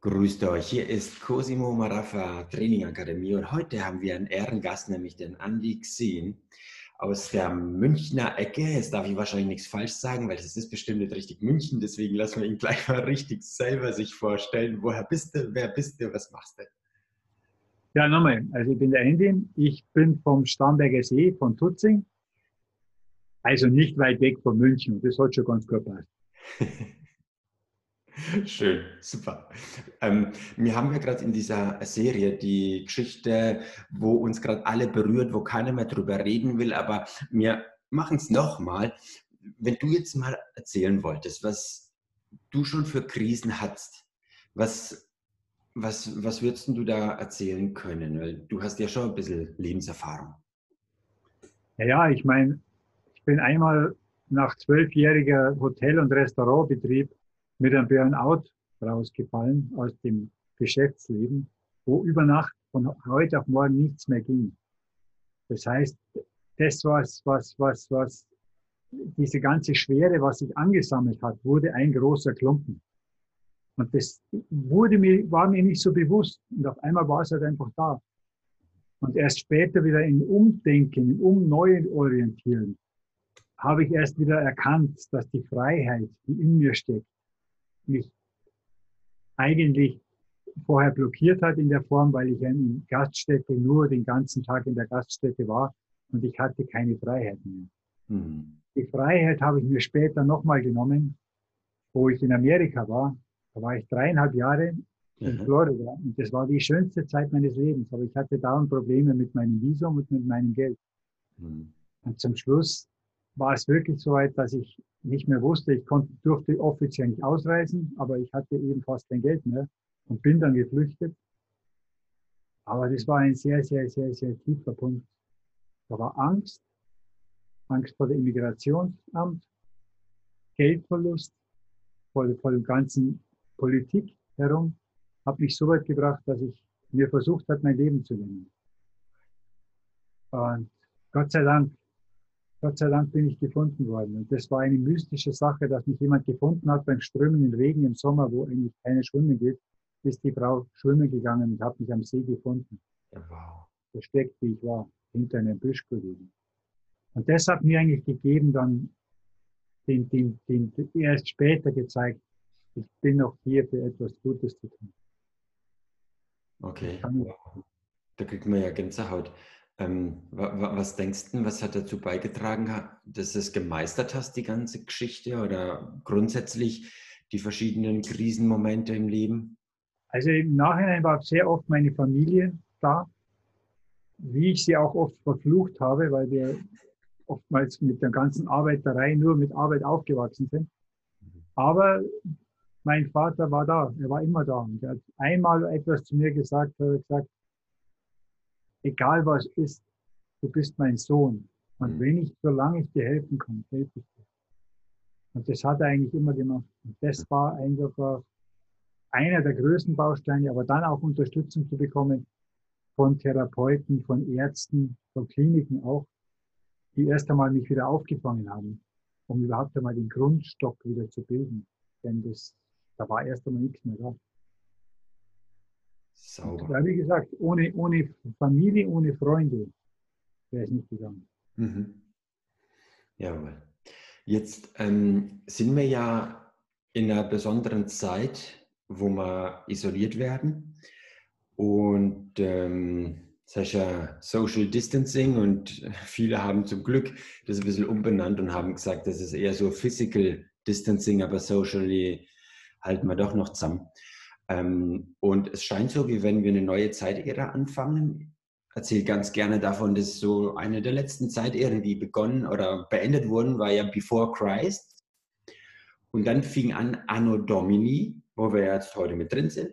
Grüßt euch, hier ist Cosimo Marafa Training Akademie und heute haben wir einen Ehrengast, nämlich den Andy Xen aus der Münchner Ecke. Jetzt darf ich wahrscheinlich nichts falsch sagen, weil das ist bestimmt nicht richtig München, deswegen lassen wir ihn gleich mal richtig selber sich vorstellen. Woher bist du, wer bist du, was machst du? Ja, nochmal, also ich bin der Andy, ich bin vom Starnberger See, von Tutzing, also nicht weit weg von München, das hat schon ganz gut passt. Schön, super. Ähm, wir haben ja gerade in dieser Serie die Geschichte, wo uns gerade alle berührt, wo keiner mehr drüber reden will, aber wir machen es nochmal. Wenn du jetzt mal erzählen wolltest, was du schon für Krisen hattest, was, was, was würdest du da erzählen können? Weil du hast ja schon ein bisschen Lebenserfahrung. Ja, ich meine, ich bin einmal nach zwölfjähriger Hotel- und Restaurantbetrieb mit einem Burnout rausgefallen aus dem Geschäftsleben, wo über Nacht von heute auf morgen nichts mehr ging. Das heißt, das, was, was, was, was, diese ganze Schwere, was sich angesammelt hat, wurde ein großer Klumpen. Und das wurde mir, war mir nicht so bewusst. Und auf einmal war es halt einfach da. Und erst später wieder im Umdenken, im Umneuorientieren, habe ich erst wieder erkannt, dass die Freiheit, die in mir steckt, mich eigentlich vorher blockiert hat in der Form, weil ich in Gaststätte nur den ganzen Tag in der Gaststätte war und ich hatte keine Freiheit mehr. Mhm. Die Freiheit habe ich mir später nochmal genommen, wo ich in Amerika war. Da war ich dreieinhalb Jahre in mhm. Florida und das war die schönste Zeit meines Lebens. Aber ich hatte dauernd Probleme mit meinem Visum und mit meinem Geld. Mhm. Und zum Schluss war es wirklich so weit, dass ich nicht mehr wusste. Ich konnte, durfte offiziell nicht ausreisen, aber ich hatte eben fast kein Geld mehr und bin dann geflüchtet. Aber das war ein sehr, sehr, sehr, sehr tiefer Punkt. Da war Angst, Angst vor dem Immigrationsamt, Geldverlust, vor, vor dem ganzen Politik herum, hat mich so weit gebracht, dass ich mir versucht habe, mein Leben zu nehmen. Und Gott sei Dank Gott sei Dank bin ich gefunden worden. Und das war eine mystische Sache, dass mich jemand gefunden hat beim strömenden Regen im Sommer, wo eigentlich keine Schwimmen geht, ist die Frau schwimmen gegangen und hat mich am See gefunden. Wow. Versteckt, wie ich war, hinter einem Büsch gelegen. Und das hat mir eigentlich gegeben, dann den, den, den, erst später gezeigt, ich bin noch hier für etwas Gutes zu tun. Okay. Da kriegt man ja Gänsehaut. Ähm, was denkst du, was hat dazu beigetragen, dass du es gemeistert hast, die ganze Geschichte oder grundsätzlich die verschiedenen Krisenmomente im Leben? Also im Nachhinein war sehr oft meine Familie da, wie ich sie auch oft verflucht habe, weil wir oftmals mit der ganzen Arbeiterei nur mit Arbeit aufgewachsen sind. Aber mein Vater war da, er war immer da. Und er hat einmal etwas zu mir gesagt, er hat gesagt, egal was ist, du bist mein Sohn. Und mhm. wenn ich, solange ich dir helfen kann, helfe ich dir. Und das hat er eigentlich immer gemacht. Und das mhm. war einfach einer der größten Bausteine, aber dann auch Unterstützung zu bekommen von Therapeuten, von Ärzten, von Kliniken auch, die erst einmal mich wieder aufgefangen haben, um überhaupt einmal den Grundstock wieder zu bilden. Denn das, da war erst einmal nichts mehr da. Sauber. Ja, wie gesagt, ohne, ohne Familie, ohne Freunde wäre es nicht gegangen. Mhm. Jawohl. Jetzt ähm, sind wir ja in einer besonderen Zeit, wo wir isoliert werden. Und ähm, das heißt ja Social Distancing und viele haben zum Glück das ein bisschen umbenannt und haben gesagt, das ist eher so Physical Distancing, aber socially halten wir doch noch zusammen. Ähm, und es scheint so, wie wenn wir eine neue Zeitära anfangen. Erzähle ganz gerne davon, dass so eine der letzten Zeitären, die begonnen oder beendet wurden, war ja Before Christ. Und dann fing an Anno Domini, wo wir jetzt heute mit drin sind.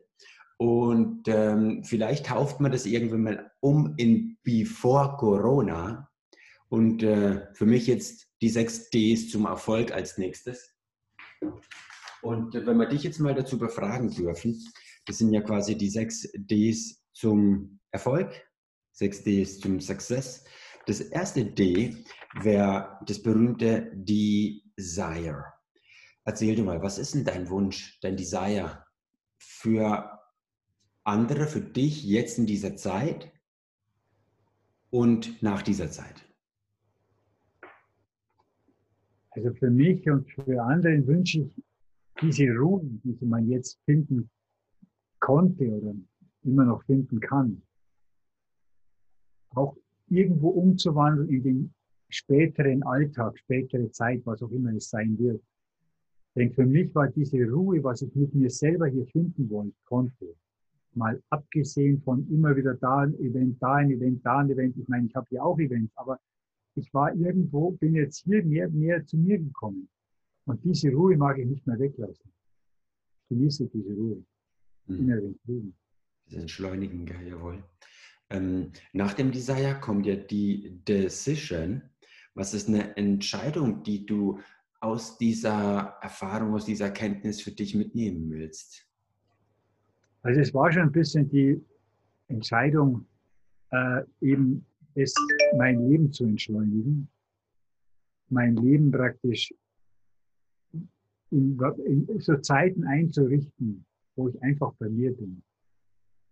Und ähm, vielleicht tauft man das irgendwann mal um in Before Corona. Und äh, für mich jetzt die sechs Ds zum Erfolg als nächstes. Und wenn wir dich jetzt mal dazu befragen dürfen, das sind ja quasi die sechs Ds zum Erfolg, sechs Ds zum Success. Das erste D wäre das berühmte Desire. Erzähl dir mal, was ist denn dein Wunsch, dein Desire für andere, für dich jetzt in dieser Zeit und nach dieser Zeit? Also für mich und für andere wünsche ich diese Ruhe, die man jetzt finden konnte oder immer noch finden kann, auch irgendwo umzuwandeln in den späteren Alltag, spätere Zeit, was auch immer es sein wird. Denn für mich war diese Ruhe, was ich mit mir selber hier finden wollte, konnte, mal abgesehen von immer wieder da ein Event, da ein Event, da ein Event. Ich meine, ich habe ja auch Events, aber ich war irgendwo, bin jetzt hier näher, näher zu mir gekommen. Und diese Ruhe mag ich nicht mehr weglassen. Ich genieße diese Ruhe. Mhm. Inneren Frieden. Das Entschleunigen, jawohl. Ähm, nach dem Desire kommt ja die Decision. Was ist eine Entscheidung, die du aus dieser Erfahrung, aus dieser Kenntnis für dich mitnehmen willst? Also es war schon ein bisschen die Entscheidung, äh, eben es, mein Leben zu entschleunigen, mein Leben praktisch in, in so Zeiten einzurichten, wo ich einfach bei mir bin.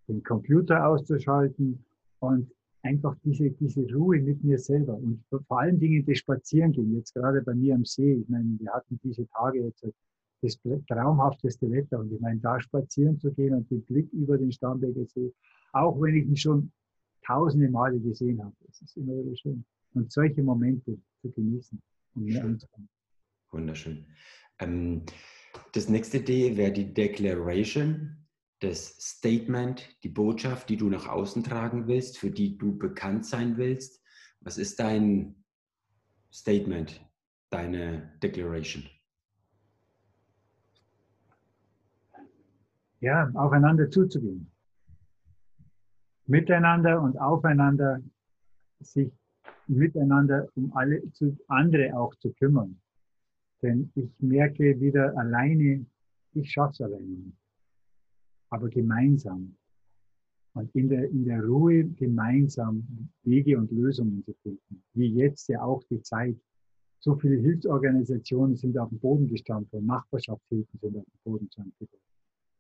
Den Computer auszuschalten und einfach diese, diese Ruhe mit mir selber und vor allen Dingen das Spazierengehen, jetzt gerade bei mir am See. Ich meine, wir hatten diese Tage jetzt das traumhafteste Wetter und ich meine, da spazieren zu gehen und den Blick über den Starnberger See, auch wenn ich ihn schon tausende Male gesehen habe, das ist immer wieder schön. Und solche Momente zu genießen und mir anzukommen. Wunderschön. Ähm, das nächste D wäre die Declaration das Statement, die Botschaft, die du nach außen tragen willst, für die du bekannt sein willst? Was ist dein Statement, deine Declaration? Ja, aufeinander zuzugehen. Miteinander und aufeinander sich miteinander um alle zu, andere auch zu kümmern. Denn ich merke wieder alleine, ich schaffe es alleine nicht aber gemeinsam. Und in der, in der Ruhe gemeinsam Wege und Lösungen zu finden. Wie jetzt ja auch die Zeit. So viele Hilfsorganisationen sind auf dem Boden gestanden Nachbarschaftshilfen sind auf dem Boden gestanden.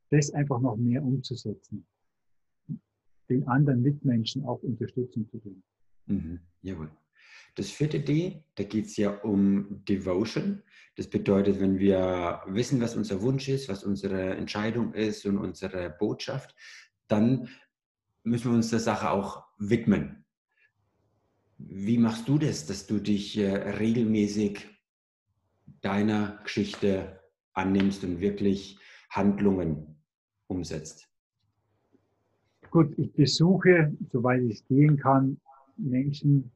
Das einfach noch mehr umzusetzen. Den anderen Mitmenschen auch Unterstützung zu geben. Mhm, jawohl. Das vierte D, da geht es ja um Devotion. Das bedeutet, wenn wir wissen, was unser Wunsch ist, was unsere Entscheidung ist und unsere Botschaft, dann müssen wir uns der Sache auch widmen. Wie machst du das, dass du dich äh, regelmäßig deiner Geschichte annimmst und wirklich Handlungen umsetzt? Gut, ich besuche, soweit ich gehen kann, Menschen,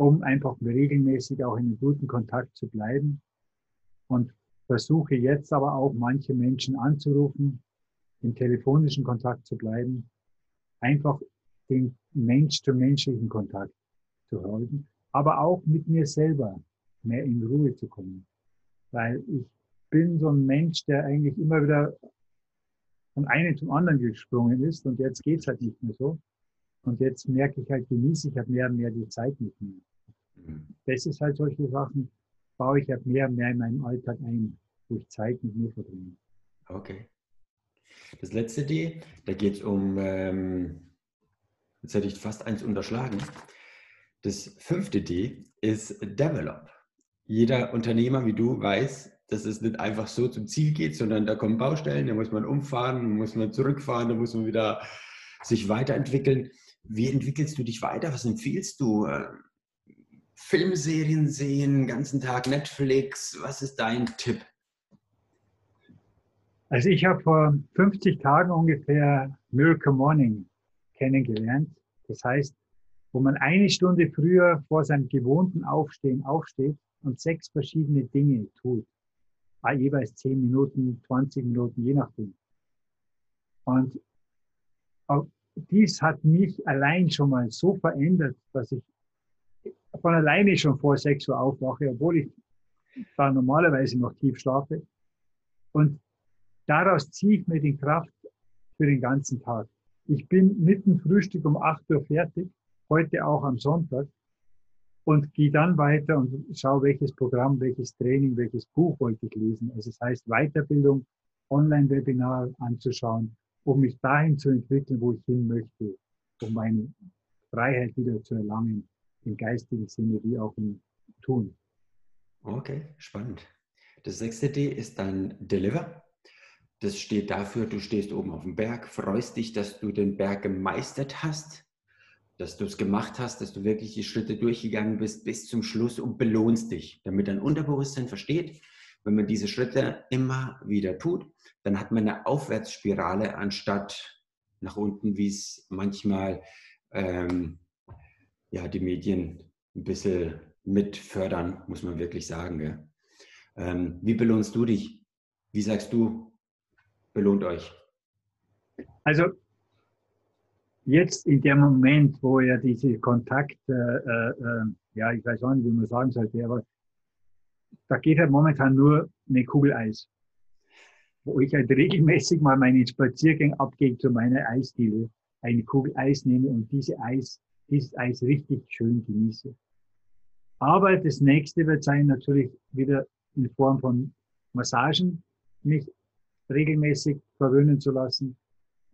um einfach regelmäßig auch in einem guten Kontakt zu bleiben. Und versuche jetzt aber auch manche Menschen anzurufen, im telefonischen Kontakt zu bleiben, einfach den mensch-zu-menschlichen Kontakt zu halten, aber auch mit mir selber mehr in Ruhe zu kommen. Weil ich bin so ein Mensch, der eigentlich immer wieder von einem zum anderen gesprungen ist und jetzt geht's halt nicht mehr so. Und jetzt merke ich halt, genieße ich halt mehr und mehr die Zeit mit mir. Das ist halt solche Sachen, baue ich halt mehr und mehr in meinen Alltag ein, wo ich Zeit mit mir verbringe. Okay. Das letzte D, da geht es um, ähm, jetzt hätte ich fast eins unterschlagen. Das fünfte D ist Develop. Jeder Unternehmer wie du weiß, dass es nicht einfach so zum Ziel geht, sondern da kommen Baustellen, da muss man umfahren, da muss man zurückfahren, da muss man wieder sich weiterentwickeln. Wie entwickelst du dich weiter? Was empfiehlst du? Filmserien sehen, den ganzen Tag Netflix. Was ist dein Tipp? Also ich habe vor 50 Tagen ungefähr Miracle Morning kennengelernt. Das heißt, wo man eine Stunde früher vor seinem gewohnten Aufstehen aufsteht und sechs verschiedene Dinge tut. Ah, jeweils 10 Minuten, 20 Minuten, je nachdem. Und dies hat mich allein schon mal so verändert, dass ich von alleine schon vor 6 Uhr aufwache, obwohl ich da normalerweise noch tief schlafe. Und daraus ziehe ich mir die Kraft für den ganzen Tag. Ich bin mit dem Frühstück um 8 Uhr fertig, heute auch am Sonntag, und gehe dann weiter und schaue, welches Programm, welches Training, welches Buch wollte ich lesen. Also es heißt Weiterbildung Online-Webinar anzuschauen, um mich dahin zu entwickeln, wo ich hin möchte, um meine Freiheit wieder zu erlangen, im geistigen Sinne wie auch im Tun. Okay, spannend. Das sechste D ist dann Deliver. Das steht dafür, du stehst oben auf dem Berg, freust dich, dass du den Berg gemeistert hast, dass du es gemacht hast, dass du wirklich die Schritte durchgegangen bist bis zum Schluss und belohnst dich, damit dein Unterbewusstsein versteht, wenn man diese Schritte immer wieder tut, dann hat man eine Aufwärtsspirale anstatt nach unten, wie es manchmal ähm, ja, die Medien ein bisschen mit fördern, muss man wirklich sagen. Ähm, wie belohnst du dich? Wie sagst du, belohnt euch? Also jetzt in dem Moment, wo ja diese Kontakt, äh, äh, ja, ich weiß auch nicht, wie man sagen sollte, aber da geht halt momentan nur eine Kugel Eis. Wo ich halt regelmäßig mal meinen Spaziergang abgehe zu meiner Eisdiele, eine Kugel Eis nehme und diese Eis, dieses Eis richtig schön genieße. Aber das nächste wird sein, natürlich wieder in Form von Massagen, mich regelmäßig verwöhnen zu lassen.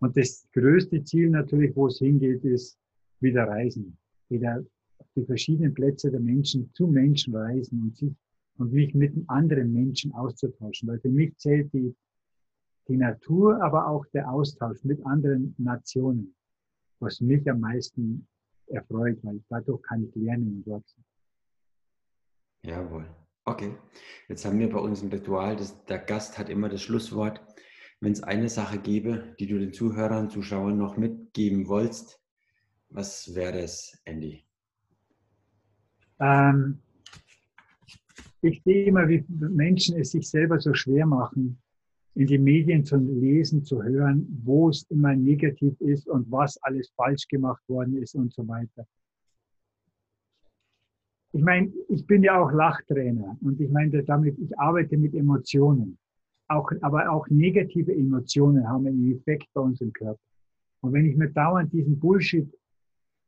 Und das größte Ziel natürlich, wo es hingeht, ist wieder reisen. Wieder auf die verschiedenen Plätze der Menschen zu Menschen reisen und sich und mich mit anderen Menschen auszutauschen. Weil für mich zählt die, die Natur, aber auch der Austausch mit anderen Nationen, was mich am meisten erfreut, weil dadurch kann ich lernen und wachsen. Jawohl. Okay. Jetzt haben wir bei uns ein Ritual, dass der Gast hat immer das Schlusswort. Wenn es eine Sache gäbe, die du den Zuhörern, Zuschauern noch mitgeben wolltest, was wäre es, Andy? Ähm, ich sehe immer, wie Menschen es sich selber so schwer machen, in die Medien zu lesen, zu hören, wo es immer negativ ist und was alles falsch gemacht worden ist und so weiter. Ich meine, ich bin ja auch Lachtrainer und ich meine damit, ich arbeite mit Emotionen. Auch, aber auch negative Emotionen haben einen Effekt bei uns im Körper. Und wenn ich mir dauernd diesen Bullshit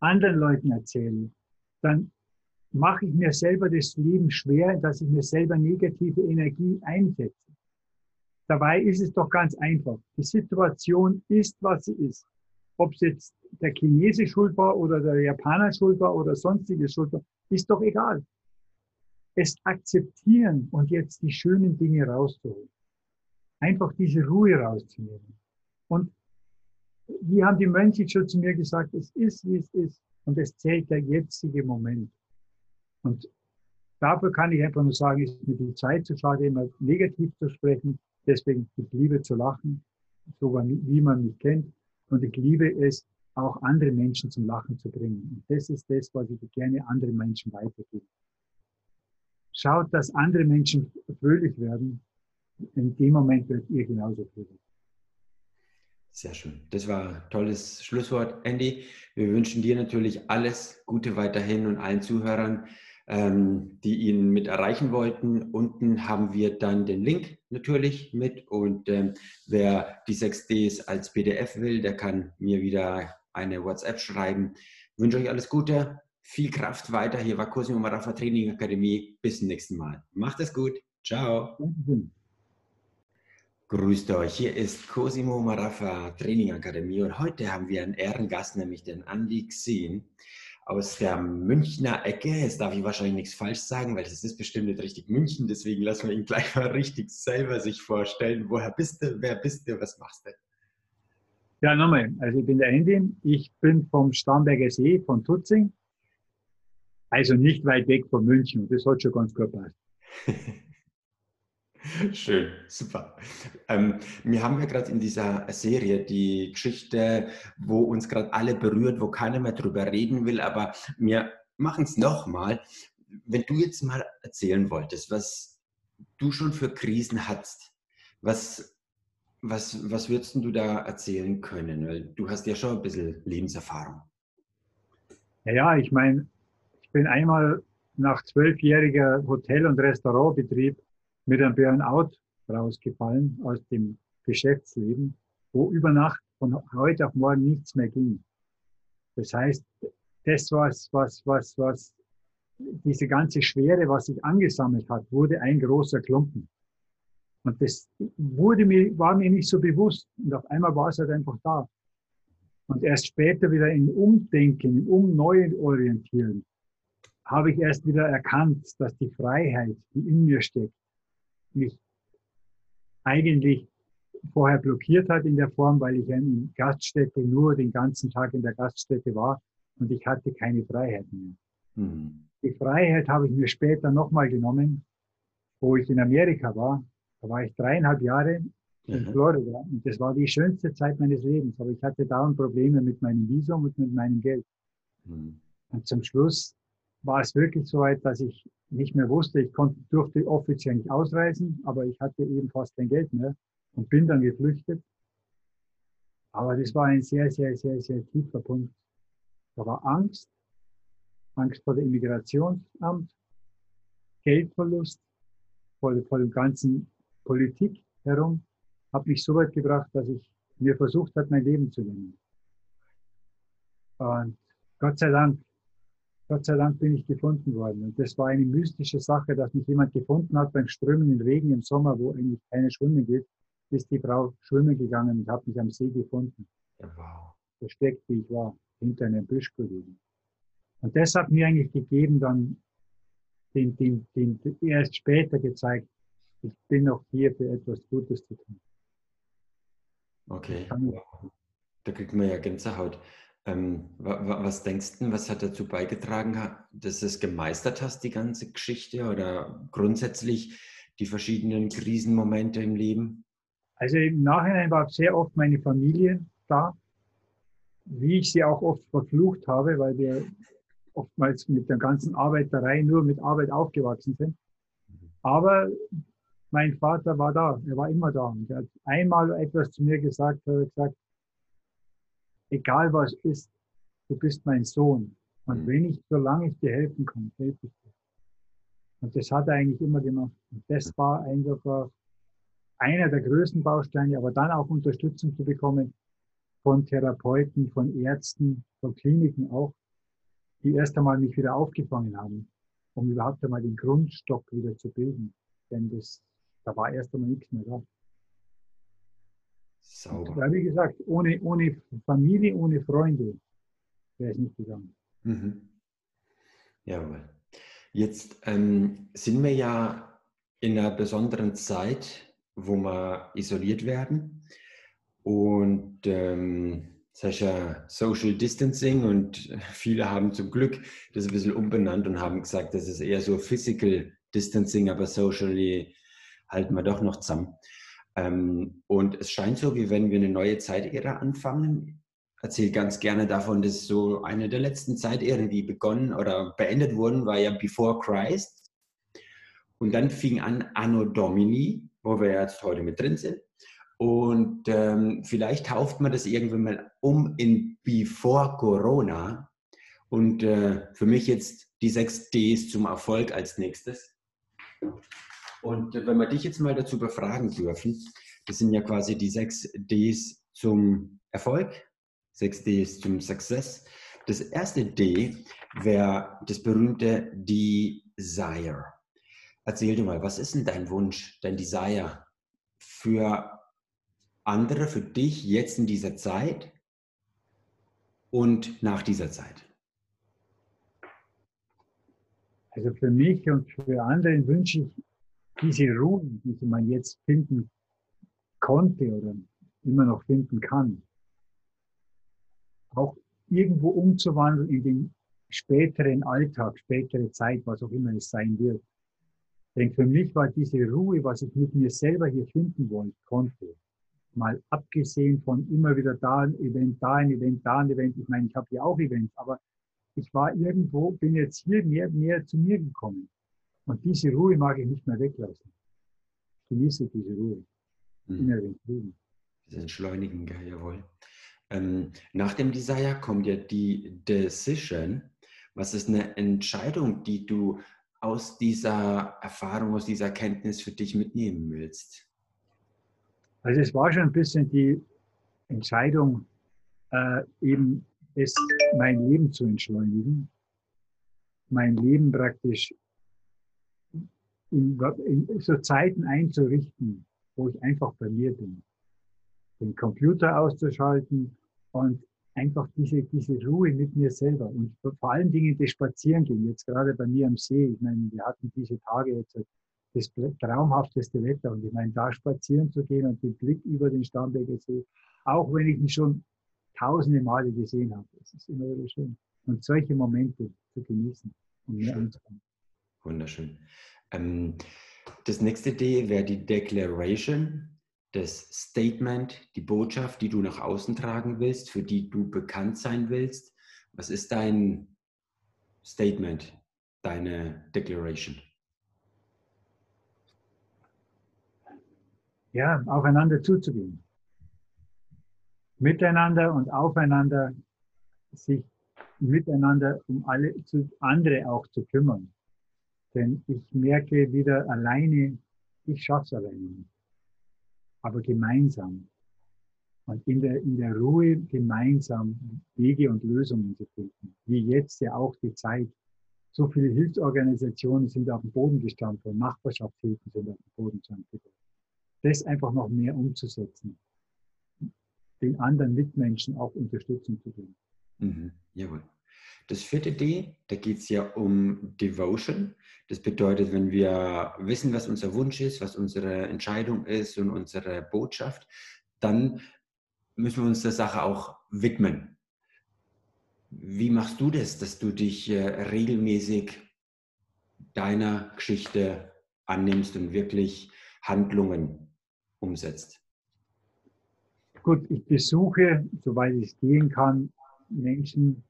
anderen Leuten erzähle, dann mache ich mir selber das Leben schwer, dass ich mir selber negative Energie einsetze. Dabei ist es doch ganz einfach. Die Situation ist, was sie ist. Ob es jetzt der Chinese schuld war oder der Japaner schuld war oder sonstige schuld war, ist doch egal. Es akzeptieren und jetzt die schönen Dinge rauszuholen. Einfach diese Ruhe rauszunehmen. Und wie haben die Mönche schon zu mir gesagt, es ist, wie es ist. Und es zählt der jetzige Moment. Und dafür kann ich einfach nur sagen, ist mir die Zeit zu schade, immer negativ zu sprechen. Deswegen, ich liebe zu lachen, so wie man mich kennt. Und ich liebe es, auch andere Menschen zum Lachen zu bringen. Und das ist das, was ich gerne anderen Menschen weitergebe. Schaut, dass andere Menschen fröhlich werden. In dem Moment wird ihr genauso fröhlich. Sehr schön. Das war ein tolles Schlusswort, Andy. Wir wünschen dir natürlich alles Gute weiterhin und allen Zuhörern ähm, die ihn mit erreichen wollten. Unten haben wir dann den Link natürlich mit und ähm, wer die 6Ds als PDF will, der kann mir wieder eine WhatsApp schreiben. Ich wünsche euch alles Gute, viel Kraft weiter. Hier war Cosimo Marafa Training Akademie. Bis zum nächsten Mal. Macht es gut. Ciao. Grüßt euch, hier ist Cosimo Marafa Training Akademie und heute haben wir einen Ehrengast, nämlich den Andy Xin aus der Münchner Ecke. Jetzt darf ich wahrscheinlich nichts falsch sagen, weil das ist bestimmt nicht richtig München. Deswegen lassen wir ihn gleich mal richtig selber sich vorstellen. Woher bist du? Wer bist du? Was machst du? Ja, nochmal. Also ich bin der Andy. Ich bin vom Starnberger See von Tutzing. Also nicht weit weg von München. Das hat schon ganz gut passt. Schön, super. Ähm, wir haben ja gerade in dieser Serie die Geschichte, wo uns gerade alle berührt, wo keiner mehr drüber reden will, aber wir machen es nochmal. Wenn du jetzt mal erzählen wolltest, was du schon für Krisen hattest, was, was, was würdest du da erzählen können? Weil du hast ja schon ein bisschen Lebenserfahrung. Ja, ich meine, ich bin einmal nach zwölfjähriger Hotel- und Restaurantbetrieb mit einem Burnout rausgefallen aus dem Geschäftsleben, wo über Nacht von heute auf morgen nichts mehr ging. Das heißt, das, was, was, was, was, diese ganze Schwere, was sich angesammelt hat, wurde ein großer Klumpen. Und das wurde mir, war mir nicht so bewusst. Und auf einmal war es halt einfach da. Und erst später wieder im Umdenken, im Umneuorientieren, habe ich erst wieder erkannt, dass die Freiheit, die in mir steckt, mich eigentlich vorher blockiert hat in der Form, weil ich in Gaststätte nur den ganzen Tag in der Gaststätte war und ich hatte keine Freiheit mehr. Mhm. Die Freiheit habe ich mir später nochmal genommen, wo ich in Amerika war. Da war ich dreieinhalb Jahre in mhm. Florida und das war die schönste Zeit meines Lebens. Aber ich hatte dauernd Probleme mit meinem Visum und mit meinem Geld. Mhm. Und zum Schluss war es wirklich so weit, dass ich nicht mehr wusste, ich konnte, durfte offiziell nicht ausreisen, aber ich hatte eben fast kein Geld mehr und bin dann geflüchtet. Aber das war ein sehr, sehr, sehr, sehr tiefer Punkt. Da war Angst, Angst vor dem Immigrationsamt, Geldverlust, vor, vor dem ganzen Politik herum, hat mich so weit gebracht, dass ich mir versucht habe, mein Leben zu nehmen. Und Gott sei Dank, Gott sei Dank bin ich gefunden worden. Und das war eine mystische Sache, dass mich jemand gefunden hat beim strömenden Regen im Sommer, wo eigentlich keine Schwimmen geht, ist die Frau schwimmen gegangen und hat mich am See gefunden. Wow. Versteckt, wie ich war, hinter einem Büsch gelegen. Und das hat mir eigentlich gegeben, dann den, den, den, erst später gezeigt, ich bin noch hier für etwas Gutes zu tun. Okay. Da kriegt man ja Gänsehaut. Ähm, was denkst du, was hat dazu beigetragen, dass du es gemeistert hast, die ganze Geschichte oder grundsätzlich die verschiedenen Krisenmomente im Leben? Also im Nachhinein war sehr oft meine Familie da, wie ich sie auch oft verflucht habe, weil wir oftmals mit der ganzen Arbeiterei nur mit Arbeit aufgewachsen sind. Aber mein Vater war da, er war immer da. Und er hat einmal etwas zu mir gesagt, er hat gesagt, egal was ist, du bist mein Sohn. Und mhm. wenn ich, solange ich dir helfen kann, helfe ich dir. Und das hat er eigentlich immer gemacht. Und das war einfach einer der größten Bausteine, aber dann auch Unterstützung zu bekommen von Therapeuten, von Ärzten, von Kliniken auch, die erst einmal mich wieder aufgefangen haben, um überhaupt einmal den Grundstock wieder zu bilden. Denn das, da war erst einmal nichts mehr da. Sauber. Ja, wie gesagt, ohne, ohne Familie, ohne Freunde wäre es nicht gegangen. Mhm. Jawohl. Jetzt ähm, sind wir ja in einer besonderen Zeit, wo wir isoliert werden. Und ähm, das heißt ja Social Distancing und viele haben zum Glück das ein bisschen umbenannt und haben gesagt, das ist eher so Physical Distancing, aber socially halten wir doch noch zusammen. Ähm, und es scheint so, wie wenn wir eine neue Zeitära anfangen. Ich erzähle ganz gerne davon, dass so eine der letzten Zeitären, die begonnen oder beendet wurden, war ja Before Christ. Und dann fing an Anno Domini, wo wir jetzt heute mit drin sind. Und ähm, vielleicht tauft man das irgendwann mal um in Before Corona. Und äh, für mich jetzt die sechs Ds zum Erfolg als nächstes. Und wenn wir dich jetzt mal dazu befragen dürfen, das sind ja quasi die sechs Ds zum Erfolg, sechs Ds zum Success. Das erste D wäre das berühmte Desire. Erzähl dir mal, was ist denn dein Wunsch, dein Desire für andere für dich jetzt in dieser Zeit und nach dieser Zeit? Also für mich und für andere wünsche ich diese Ruhe, die man jetzt finden konnte oder immer noch finden kann, auch irgendwo umzuwandeln in den späteren Alltag, spätere Zeit, was auch immer es sein wird. Denn für mich war diese Ruhe, was ich mit mir selber hier finden wollte, konnte, mal abgesehen von immer wieder da ein Event, da ein Event, da ein Event. Ich meine, ich habe ja auch Events, aber ich war irgendwo, bin jetzt hier mehr, mehr zu mir gekommen. Und diese Ruhe mag ich nicht mehr weglassen. Ich genieße diese Ruhe. Mhm. Inneren Frieden. Das Entschleunigen, jawohl. Ähm, nach dem Desire kommt ja die Decision. Was ist eine Entscheidung, die du aus dieser Erfahrung, aus dieser Kenntnis für dich mitnehmen willst? Also es war schon ein bisschen die Entscheidung, äh, eben es, mein Leben zu entschleunigen, mein Leben praktisch in, in so Zeiten einzurichten, wo ich einfach bei mir bin. Den Computer auszuschalten und einfach diese, diese Ruhe mit mir selber und vor allen Dingen das Spazierengehen, jetzt gerade bei mir am See. Ich meine, wir hatten diese Tage jetzt das traumhafteste Wetter und ich meine, da spazieren zu gehen und den Blick über den Starnberger See, auch wenn ich ihn schon tausende Male gesehen habe, das ist immer wieder schön. Und solche Momente zu genießen und mir anzukommen. Wunderschön. Ähm, das nächste D wäre die Declaration das Statement, die Botschaft, die du nach außen tragen willst, für die du bekannt sein willst. Was ist dein Statement, deine Declaration? Ja, aufeinander zuzugehen. Miteinander und aufeinander sich miteinander um alle zu, andere auch zu kümmern. Denn ich merke wieder alleine, ich schaffe es alleine nicht aber gemeinsam. Und in der, in der Ruhe gemeinsam Wege und Lösungen zu finden. Wie jetzt ja auch die Zeit. So viele Hilfsorganisationen sind auf dem Boden gestanden Nachbarschaftshilfen sind auf dem Boden gestanden. Das einfach noch mehr umzusetzen. Den anderen Mitmenschen auch Unterstützung zu geben. Mhm, jawohl. Das vierte D, da geht es ja um Devotion. Das bedeutet, wenn wir wissen, was unser Wunsch ist, was unsere Entscheidung ist und unsere Botschaft, dann müssen wir uns der Sache auch widmen. Wie machst du das, dass du dich äh, regelmäßig deiner Geschichte annimmst und wirklich Handlungen umsetzt? Gut, ich besuche, soweit es gehen kann, Menschen,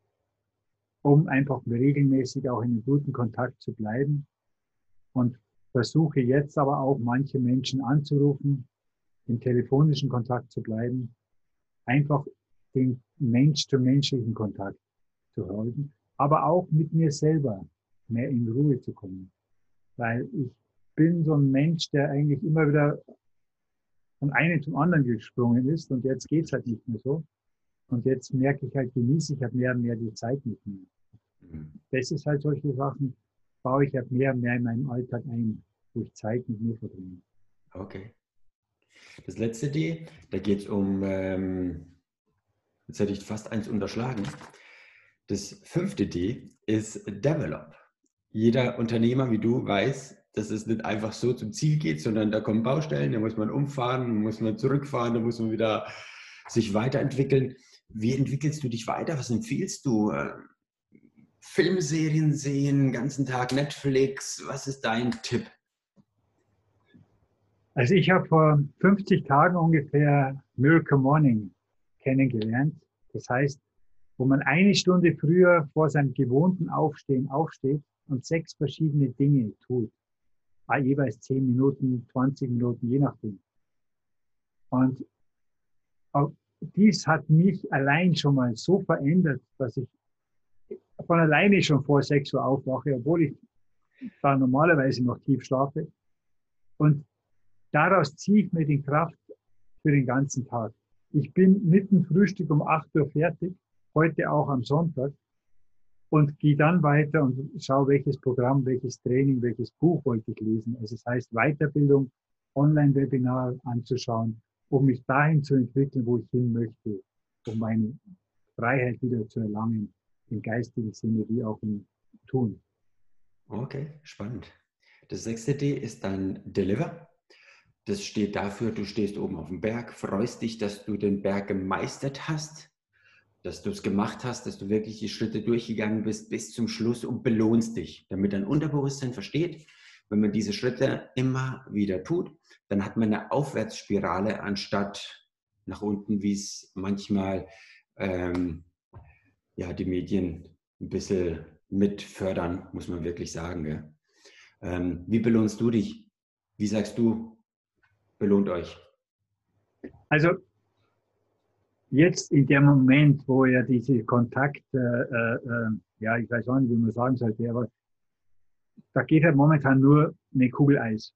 um einfach regelmäßig auch in einem guten Kontakt zu bleiben. Und versuche jetzt aber auch manche Menschen anzurufen, im telefonischen Kontakt zu bleiben, einfach den mensch-zu-menschlichen Kontakt zu halten, aber auch mit mir selber mehr in Ruhe zu kommen. Weil ich bin so ein Mensch, der eigentlich immer wieder von einem zum anderen gesprungen ist und jetzt geht's halt nicht mehr so. Und jetzt merke ich halt, genieße ich halt mehr und mehr die Zeit mit mir. Das ist halt solche Sachen, baue ich halt mehr und mehr in meinem Alltag ein, wo ich Zeit mit mir verbringe. Okay. Das letzte D, da geht es um, ähm, jetzt hätte ich fast eins unterschlagen. Das fünfte D ist Develop. Jeder Unternehmer wie du weiß, dass es nicht einfach so zum Ziel geht, sondern da kommen Baustellen, da muss man umfahren, da muss man zurückfahren, da muss man wieder sich weiterentwickeln. Wie entwickelst du dich weiter? Was empfiehlst du? Filmserien sehen, ganzen Tag Netflix. Was ist dein Tipp? Also ich habe vor 50 Tagen ungefähr Miracle Morning kennengelernt. Das heißt, wo man eine Stunde früher vor seinem gewohnten Aufstehen aufsteht und sechs verschiedene Dinge tut. Jeweils 10 Minuten, 20 Minuten, je nachdem. Und dies hat mich allein schon mal so verändert, dass ich von alleine schon vor 6 Uhr aufwache, obwohl ich da normalerweise noch tief schlafe. Und daraus ziehe ich mir die Kraft für den ganzen Tag. Ich bin mit dem Frühstück um 8 Uhr fertig, heute auch am Sonntag, und gehe dann weiter und schaue, welches Programm, welches Training, welches Buch wollte ich lesen. Also das heißt Weiterbildung, Online-Webinar anzuschauen, um mich dahin zu entwickeln, wo ich hin möchte, um meine Freiheit wieder zu erlangen im geistigen Sinne wie auch im Tun. Okay, spannend. Das sechste D ist dann Deliver. Das steht dafür, du stehst oben auf dem Berg, freust dich, dass du den Berg gemeistert hast, dass du es gemacht hast, dass du wirklich die Schritte durchgegangen bist bis zum Schluss und belohnst dich, damit dein Unterbewusstsein versteht, wenn man diese Schritte immer wieder tut, dann hat man eine Aufwärtsspirale anstatt nach unten, wie es manchmal ähm, ja, die Medien ein bisschen mit fördern, muss man wirklich sagen. Ähm, wie belohnst du dich? Wie sagst du, belohnt euch? Also jetzt in dem Moment, wo ja diese Kontakt, äh, äh, ja, ich weiß auch nicht, wie man sagen sollte, aber da geht halt momentan nur eine Kugel Eis.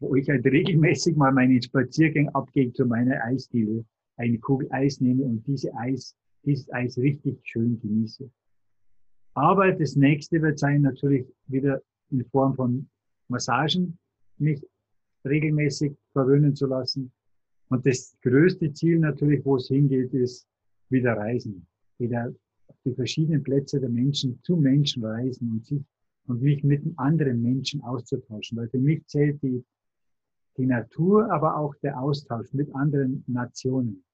Wo ich halt regelmäßig mal meinen Spaziergang abgehe zu meiner Eisdiele, eine Kugel Eis nehme und diese Eis dieses Eis richtig schön genieße. Aber das nächste wird sein natürlich wieder in Form von Massagen, mich regelmäßig verwöhnen zu lassen. Und das größte Ziel natürlich, wo es hingeht, ist wieder reisen. Wieder auf die verschiedenen Plätze der Menschen zu Menschen reisen und sich und mich mit anderen Menschen auszutauschen. Weil für mich zählt die, die Natur, aber auch der Austausch mit anderen Nationen,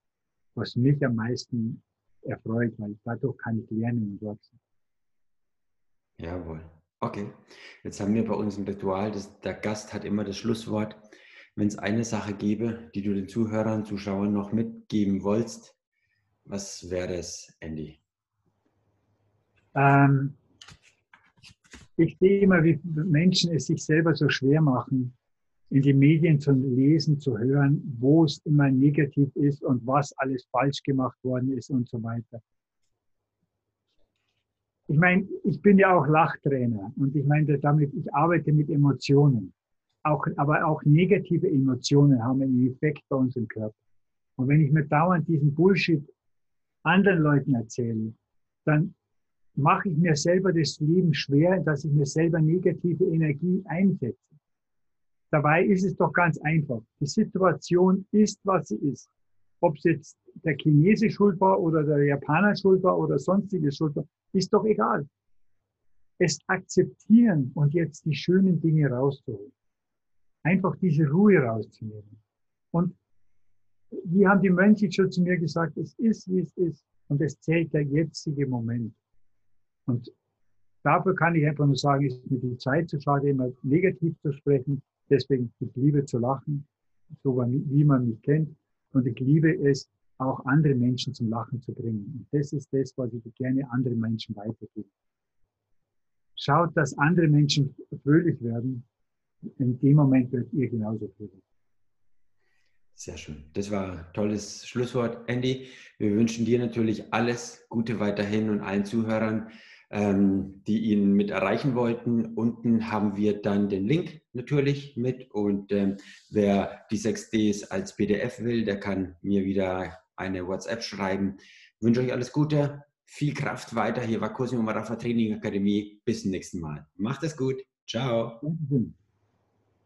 was mich am meisten erfreut, weil dadurch kann ich lernen und wachsen. Jawohl. Okay. Jetzt haben wir bei uns ein Ritual, dass der Gast hat immer das Schlusswort. Wenn es eine Sache gäbe, die du den Zuhörern, Zuschauern noch mitgeben wolltest, was wäre es, Andy? Ähm, ich sehe immer, wie Menschen es sich selber so schwer machen, in die Medien zu lesen, zu hören, wo es immer negativ ist und was alles falsch gemacht worden ist und so weiter. Ich meine, ich bin ja auch Lachtrainer und ich meine damit, ich arbeite mit Emotionen. Auch, aber auch negative Emotionen haben einen Effekt bei uns im Körper. Und wenn ich mir dauernd diesen Bullshit anderen Leuten erzähle, dann mache ich mir selber das Leben schwer, dass ich mir selber negative Energie einsetze. Dabei ist es doch ganz einfach. Die Situation ist, was sie ist. Ob es jetzt der Chinese schuld war oder der Japaner schuld war oder sonstige schuld war, ist doch egal. Es akzeptieren und jetzt die schönen Dinge rauszuholen. Einfach diese Ruhe rauszunehmen. Und wie haben die Mönche schon zu mir gesagt, es ist, wie es ist. Und es zählt der jetzige Moment. Und dafür kann ich einfach nur sagen, ist mir die Zeit zu schade, immer negativ zu sprechen. Deswegen, ich liebe zu lachen, so wie man mich kennt. Und ich liebe es, auch andere Menschen zum Lachen zu bringen. Und das ist das, was ich gerne anderen Menschen weitergebe. Schaut, dass andere Menschen fröhlich werden. In dem Moment wird ihr genauso fröhlich. Sehr schön. Das war ein tolles Schlusswort, Andy. Wir wünschen dir natürlich alles Gute weiterhin und allen Zuhörern die ihn mit erreichen wollten. Unten haben wir dann den Link natürlich mit und ähm, wer die 6Ds als PDF will, der kann mir wieder eine WhatsApp schreiben. Ich wünsche euch alles Gute, viel Kraft weiter. Hier war Cosimo Marafa Training Akademie. Bis zum nächsten Mal. Macht es gut. Ciao.